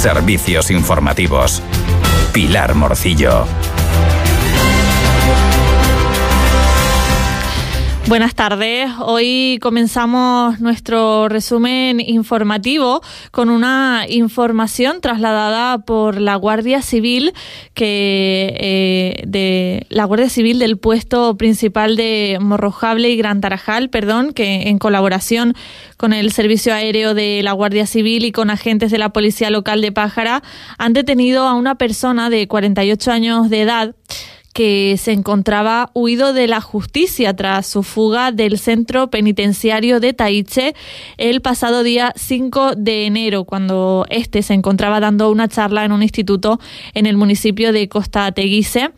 Servicios informativos. Pilar Morcillo. Buenas tardes. Hoy comenzamos nuestro resumen informativo con una información trasladada por la Guardia Civil que eh, de la Guardia Civil del puesto principal de Morrojable y Gran Tarajal, perdón, que en colaboración con el Servicio Aéreo de la Guardia Civil y con agentes de la Policía Local de Pájara han detenido a una persona de 48 años de edad que se encontraba huido de la justicia tras su fuga del centro penitenciario de Taiche el pasado día 5 de enero, cuando este se encontraba dando una charla en un instituto en el municipio de Costa Teguise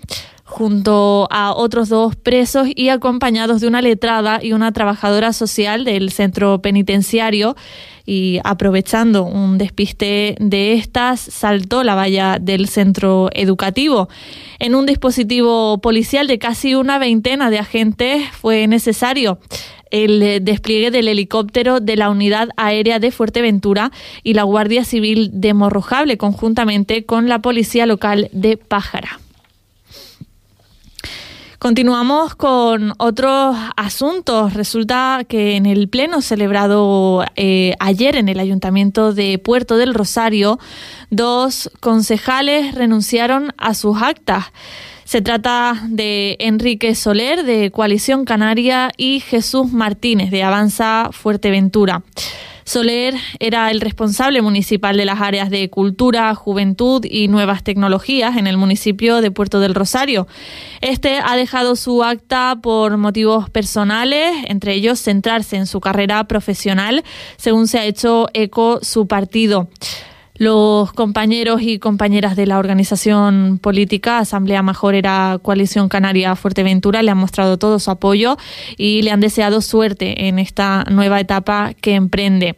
junto a otros dos presos y acompañados de una letrada y una trabajadora social del centro penitenciario y aprovechando un despiste de estas saltó la valla del centro educativo. En un dispositivo policial de casi una veintena de agentes fue necesario el despliegue del helicóptero de la Unidad Aérea de Fuerteventura y la Guardia Civil de Morrojable conjuntamente con la Policía Local de Pájara. Continuamos con otros asuntos. Resulta que en el pleno celebrado eh, ayer en el Ayuntamiento de Puerto del Rosario, dos concejales renunciaron a sus actas. Se trata de Enrique Soler, de Coalición Canaria, y Jesús Martínez, de Avanza Fuerteventura. Soler era el responsable municipal de las áreas de cultura, juventud y nuevas tecnologías en el municipio de Puerto del Rosario. Este ha dejado su acta por motivos personales, entre ellos centrarse en su carrera profesional, según se ha hecho eco su partido. Los compañeros y compañeras de la organización política Asamblea Majorera Coalición Canaria Fuerteventura le han mostrado todo su apoyo y le han deseado suerte en esta nueva etapa que emprende.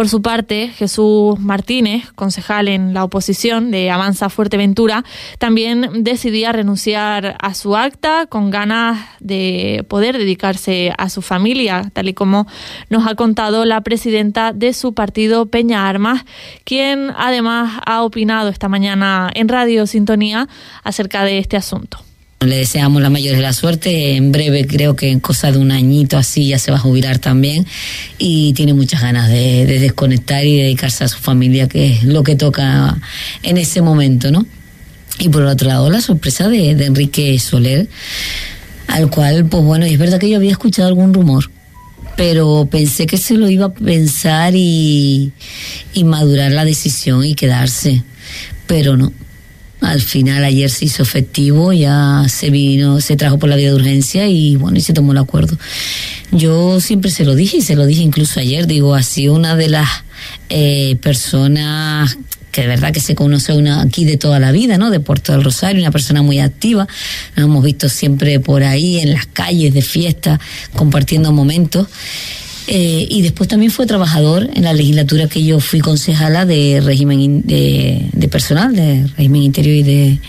Por su parte, Jesús Martínez, concejal en la oposición de Avanza Fuerteventura, también decidía renunciar a su acta con ganas de poder dedicarse a su familia, tal y como nos ha contado la presidenta de su partido, Peña Armas, quien además ha opinado esta mañana en Radio Sintonía acerca de este asunto. Le deseamos la mayor de la suerte. En breve, creo que en cosa de un añito así ya se va a jubilar también. Y tiene muchas ganas de, desconectar y dedicarse a su familia, que es lo que toca en ese momento, ¿no? Y por otro lado, la sorpresa de, Enrique Soler, al cual, pues bueno, es verdad que yo había escuchado algún rumor, pero pensé que se lo iba a pensar y, y madurar la decisión y quedarse. Pero no, al final ayer se hizo efectivo, ya se vino, se trajo por la vía de urgencia y bueno, y se tomó el acuerdo. Yo siempre se lo dije y se lo dije incluso ayer, digo, así una de las eh, personas que de verdad que se conoce una aquí de toda la vida, ¿no? De Puerto del Rosario, una persona muy activa. Nos hemos visto siempre por ahí en las calles de fiesta, compartiendo momentos. Eh, y después también fue trabajador en la legislatura que yo fui concejala de régimen de, personal, de régimen interior y de,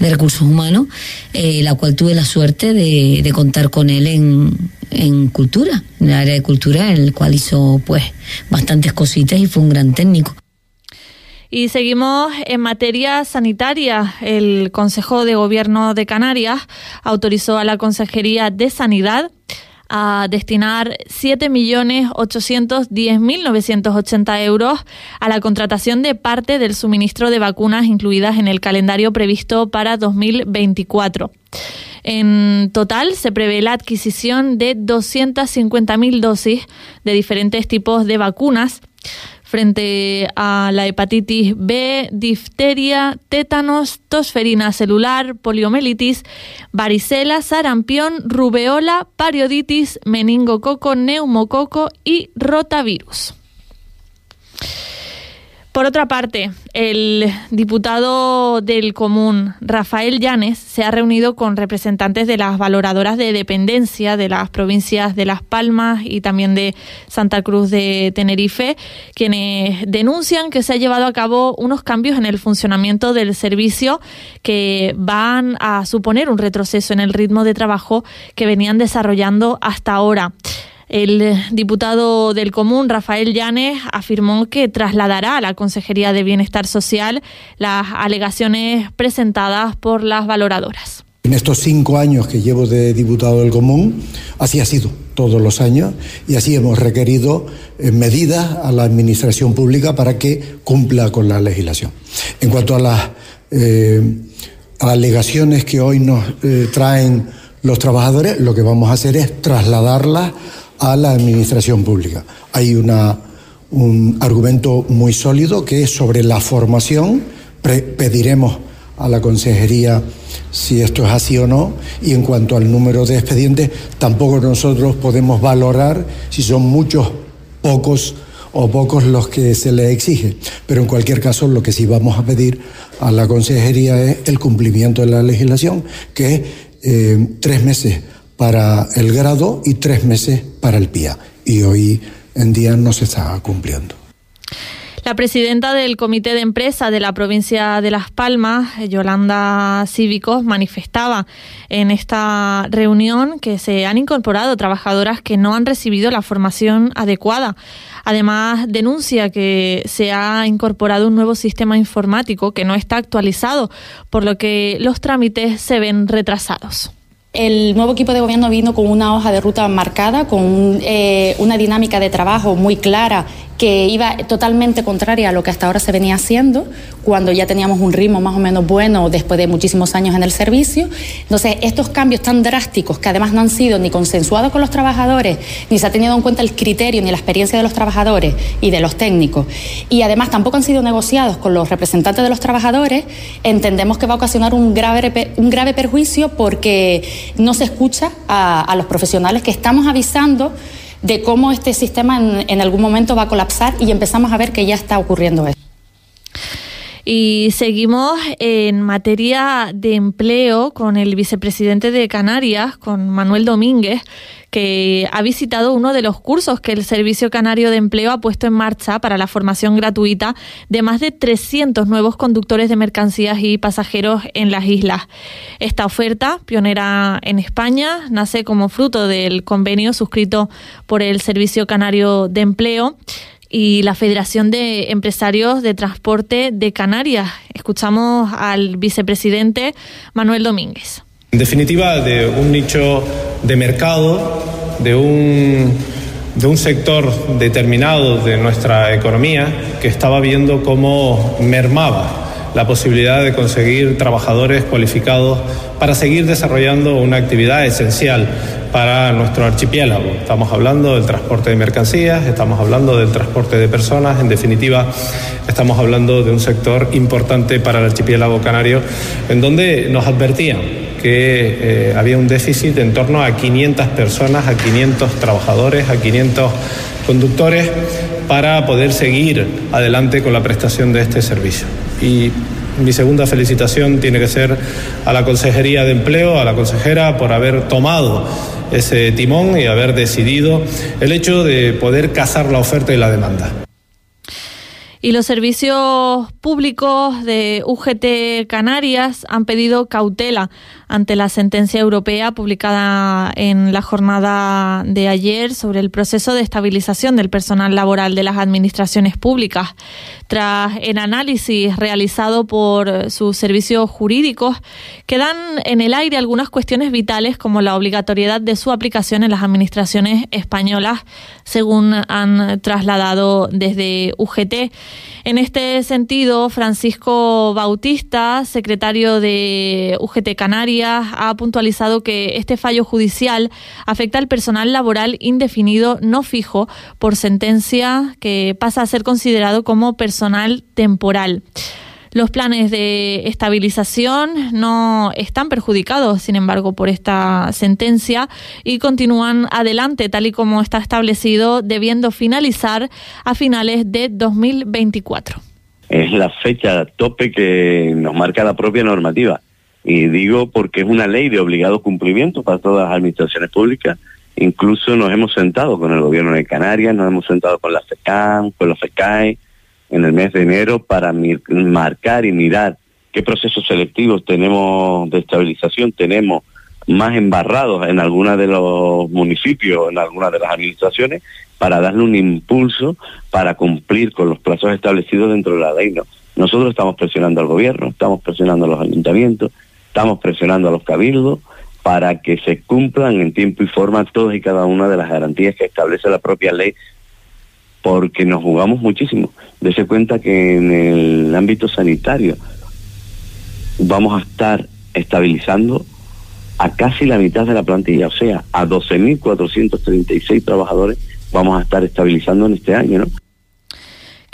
recursos humanos, eh, la cual tuve la suerte de, contar con él en, cultura, en el área de cultura, en el cual hizo pues bastantes cositas y fue un gran técnico. Y seguimos en materia sanitaria. El Consejo de Gobierno de Canarias autorizó a la Consejería de Sanidad a destinar 7.810.980 euros a la contratación de parte del suministro de vacunas incluidas en el calendario previsto para 2024. En total se prevé la adquisición de 250.000 dosis de diferentes tipos de vacunas frente a la hepatitis B, difteria, tétanos, tosferina celular, poliomielitis, varicela, sarampión, rubeola, parioditis, meningococo, neumococo y rotavirus. Por otra parte, el diputado del Común, Rafael Llanes, se ha reunido con representantes de las valoradoras de dependencia de las provincias de Las Palmas y también de Santa Cruz de Tenerife, quienes denuncian que se ha llevado a cabo unos cambios en el funcionamiento del servicio que van a suponer un retroceso en el ritmo de trabajo que venían desarrollando hasta ahora. El diputado del Común, Rafael Llanes, afirmó que trasladará a la Consejería de Bienestar Social las alegaciones presentadas por las valoradoras. En estos cinco años que llevo de diputado del Común, así ha sido todos los años y así hemos requerido eh, medidas a la Administración Pública para que cumpla con la legislación. En cuanto a las eh, alegaciones que hoy nos eh, traen los trabajadores, lo que vamos a hacer es trasladarlas a la Administración Pública. Hay una, un argumento muy sólido que es sobre la formación. pediremos a la Consejería si esto es así o no, y en cuanto al número de expedientes, tampoco nosotros podemos valorar si son muchos, pocos o pocos los que se le exige. Pero en cualquier caso, lo que sí vamos a pedir a la Consejería es el cumplimiento de la legislación, que es eh, tres meses para el grado y tres meses para el PIA. Y hoy en día no se está cumpliendo. La presidenta del Comité de Empresa de la provincia de Las Palmas, Yolanda Cívicos, manifestaba en esta reunión que se han incorporado trabajadoras que no han recibido la formación adecuada. Además, denuncia que se ha incorporado un nuevo sistema informático que no está actualizado, por lo que los trámites se ven retrasados. El nuevo equipo de gobierno vino con una hoja de ruta marcada, con eh, una dinámica de trabajo muy clara que iba totalmente contraria a lo que hasta ahora se venía haciendo, cuando ya teníamos un ritmo más o menos bueno después de muchísimos años en el servicio. Entonces, estos cambios tan drásticos, que además no han sido ni consensuados con los trabajadores, ni se ha tenido en cuenta el criterio ni la experiencia de los trabajadores y de los técnicos, y además tampoco han sido negociados con los representantes de los trabajadores, entendemos que va a ocasionar un grave, un grave perjuicio porque no se escucha a, los profesionales que estamos avisando de cómo este sistema en, algún momento va a colapsar y empezamos a ver que ya está ocurriendo eso. Y seguimos en materia de empleo con el vicepresidente de Canarias, con Manuel Domínguez, que ha visitado uno de los cursos que el Servicio Canario de Empleo ha puesto en marcha para la formación gratuita de más de 300 nuevos conductores de mercancías y pasajeros en las islas. Esta oferta, pionera en España, nace como fruto del convenio suscrito por el Servicio Canario de Empleo y la Federación de Empresarios de Transporte de Canarias. Escuchamos al vicepresidente Manuel Domínguez. En definitiva, de un nicho de mercado, de un, de un sector determinado de nuestra economía que estaba viendo cómo mermaba la posibilidad de conseguir trabajadores cualificados para seguir desarrollando una actividad esencial para nuestro archipiélago. Estamos hablando del transporte de mercancías, estamos hablando del transporte de personas, en definitiva, estamos hablando de un sector importante para el archipiélago canario, en donde nos advertían que eh, había un déficit en torno a 500 personas, a 500 trabajadores, a 500 conductores para poder seguir adelante con la prestación de este servicio. Y mi segunda felicitación tiene que ser a la Consejería de Empleo, a la consejera, por haber tomado ese timón y haber decidido el hecho de poder casar la oferta y la demanda. Y los servicios públicos de UGT Canarias han pedido cautela ante la sentencia europea publicada en la jornada de ayer sobre el proceso de estabilización del personal laboral de las administraciones públicas. Tras el análisis realizado por sus servicios jurídicos, quedan en el aire algunas cuestiones vitales como la obligatoriedad de su aplicación en las administraciones españolas, según han trasladado desde UGT. En este sentido, Francisco Bautista, secretario de UGT Canarias, ha puntualizado que este fallo judicial afecta al personal laboral indefinido no fijo por sentencia que pasa a ser considerado como personal temporal. Los planes de estabilización no están perjudicados, sin embargo, por esta sentencia y continúan adelante, tal y como está establecido, debiendo finalizar a finales de 2024. Es la fecha tope que nos marca la propia normativa. Y digo porque es una ley de obligado cumplimiento para todas las administraciones públicas. Incluso nos hemos sentado con el gobierno de Canarias, nos hemos sentado con la FECAM, con la FECAE, en el mes de enero para marcar y mirar qué procesos selectivos tenemos de estabilización tenemos más embarrados en algunos de los municipios, en algunas de las administraciones, para darle un impulso para cumplir con los plazos establecidos dentro de la ley. Nosotros estamos presionando al gobierno, estamos presionando a los ayuntamientos, estamos presionando a los cabildos para que se cumplan en tiempo y forma todas y cada una de las garantías que establece la propia ley, porque nos jugamos muchísimo. Dese cuenta que en el ámbito sanitario vamos a estar estabilizando a casi la mitad de la plantilla, o sea, a 12.436 trabajadores vamos a estar estabilizando en este año.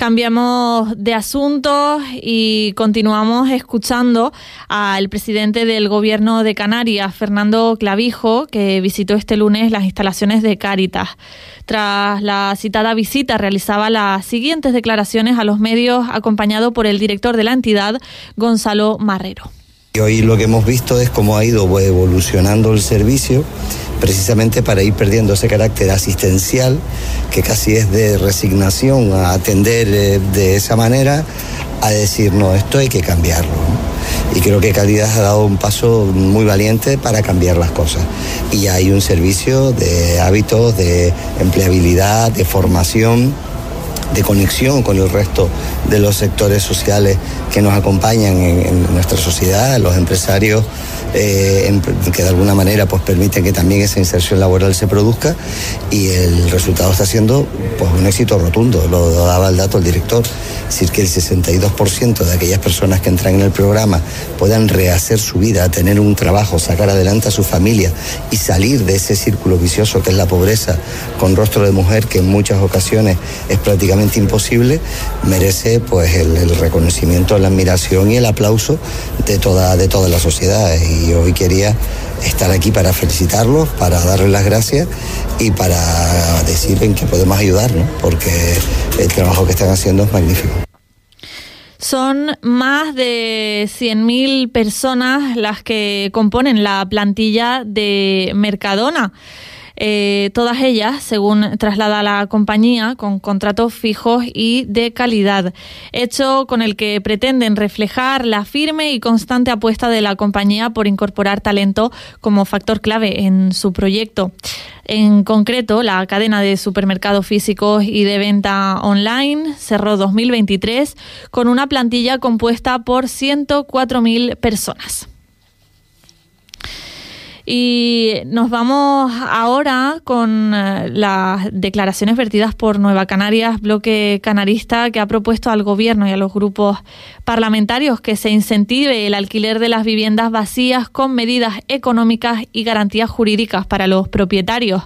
Cambiamos de asunto y continuamos escuchando al presidente del Gobierno de Canarias, Fernando Clavijo, que visitó este lunes las instalaciones de Cáritas. Tras la citada visita, realizaba las siguientes declaraciones a los medios, acompañado por el director de la entidad, Gonzalo Marrero. Hoy lo que hemos visto es cómo ha ido evolucionando el servicio precisamente para ir perdiendo ese carácter asistencial que casi es de resignación a atender eh, de esa manera a decir no, esto hay que cambiarlo. Y creo que Calidad ha dado un paso muy valiente para cambiar las cosas. Y hay un servicio de hábitos, de empleabilidad, de formación de conexión con el resto de los sectores sociales que nos acompañan en, nuestra sociedad, los empresarios eh, que de alguna manera pues permiten que también esa inserción laboral se produzca y el resultado está siendo pues un éxito rotundo, lo daba el dato el director, es decir que el 62% de aquellas personas que entran en el programa puedan rehacer su vida, tener un trabajo, sacar adelante a su familia y salir de ese círculo vicioso que es la pobreza con rostro de mujer que en muchas ocasiones es prácticamente imposible, merece pues el, reconocimiento, la admiración y el aplauso de toda, de toda la sociedad y hoy quería estar aquí para felicitarlos, para darles las gracias y para decir que podemos ayudar, porque el trabajo que están haciendo es magnífico. Son más de 100.000 personas las que componen la plantilla de Mercadona. Eh, todas ellas, según traslada la compañía, con contratos fijos y de calidad, hecho con el que pretenden reflejar la firme y constante apuesta de la compañía por incorporar talento como factor clave en su proyecto. En concreto, la cadena de supermercados físicos y de venta online cerró 2023 con una plantilla compuesta por 104.000 personas. Y nos vamos ahora con eh, las declaraciones vertidas por Nueva Canarias, bloque canarista, que ha propuesto al Gobierno y a los grupos parlamentarios que se incentive el alquiler de las viviendas vacías con medidas económicas y garantías jurídicas para los propietarios.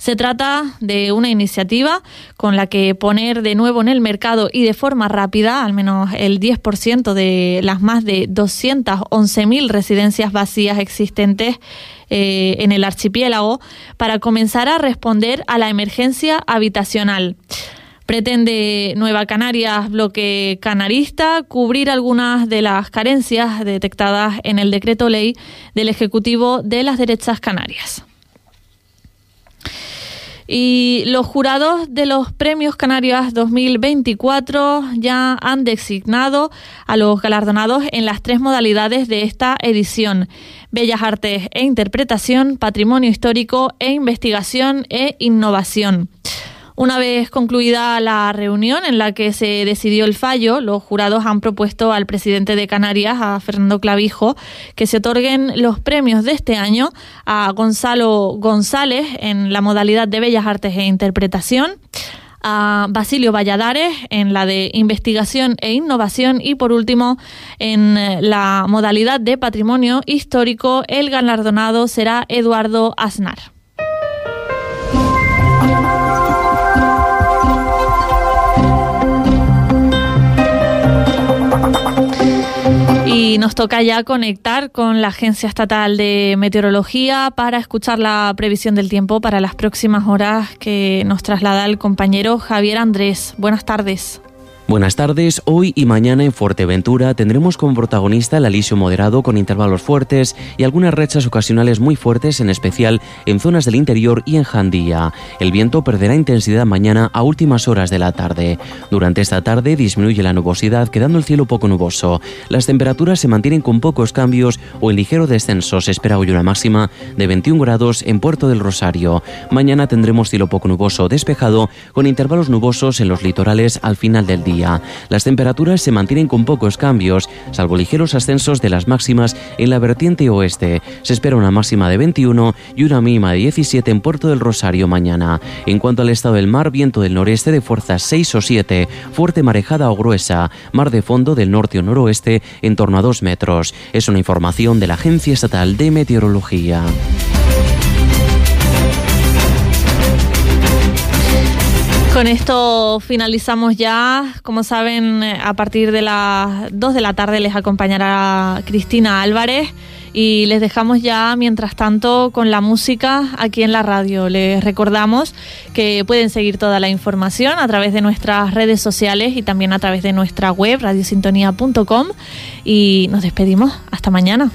Se trata de una iniciativa con la que poner de nuevo en el mercado y de forma rápida al menos el 10% de las más de 211.000 residencias vacías existentes eh, en el archipiélago para comenzar a responder a la emergencia habitacional. Pretende Nueva Canarias, bloque canarista, cubrir algunas de las carencias detectadas en el decreto ley del Ejecutivo de las Derechas Canarias. Y los jurados de los Premios Canarias 2024 ya han designado a los galardonados en las tres modalidades de esta edición. Bellas Artes e Interpretación, Patrimonio Histórico e Investigación e Innovación. Una vez concluida la reunión en la que se decidió el fallo, los jurados han propuesto al presidente de Canarias, a Fernando Clavijo, que se otorguen los premios de este año a Gonzalo González en la modalidad de Bellas Artes e Interpretación, a Basilio Valladares en la de investigación e innovación y por último en la modalidad de patrimonio histórico el galardonado será Eduardo Aznar. Y nos toca ya conectar con la Agencia Estatal de Meteorología para escuchar la previsión del tiempo para las próximas horas que nos traslada el compañero Javier Andrés. Buenas tardes. Buenas tardes. Hoy y mañana en Fuerteventura tendremos como protagonista el alisio moderado con intervalos fuertes y algunas rechas ocasionales muy fuertes, en especial en zonas del interior y en Jandía. El viento perderá intensidad mañana a últimas horas de la tarde. Durante esta tarde disminuye la nubosidad, quedando el cielo poco nuboso. Las temperaturas se mantienen con pocos cambios o en ligero descenso. Se espera hoy una máxima de 21 grados en Puerto del Rosario. Mañana tendremos cielo poco nuboso despejado con intervalos nubosos en los litorales al final del día. Las temperaturas se mantienen con pocos cambios, salvo ligeros ascensos de las máximas en la vertiente oeste. Se espera una máxima de 21 y una mínima de 17 en Puerto del Rosario mañana. En cuanto al estado del mar, viento del noreste de fuerza 6 o 7, fuerte marejada o gruesa, mar de fondo del norte o noroeste en torno a 2 metros. Es una información de la Agencia Estatal de Meteorología. Con esto finalizamos ya. Como saben, a partir de las 2 de la tarde les acompañará Cristina Álvarez y les dejamos ya, mientras tanto, con la música aquí en la radio. Les recordamos que pueden seguir toda la información a través de nuestras redes sociales y también a través de nuestra web, radiosintonía.com. Y nos despedimos. Hasta mañana.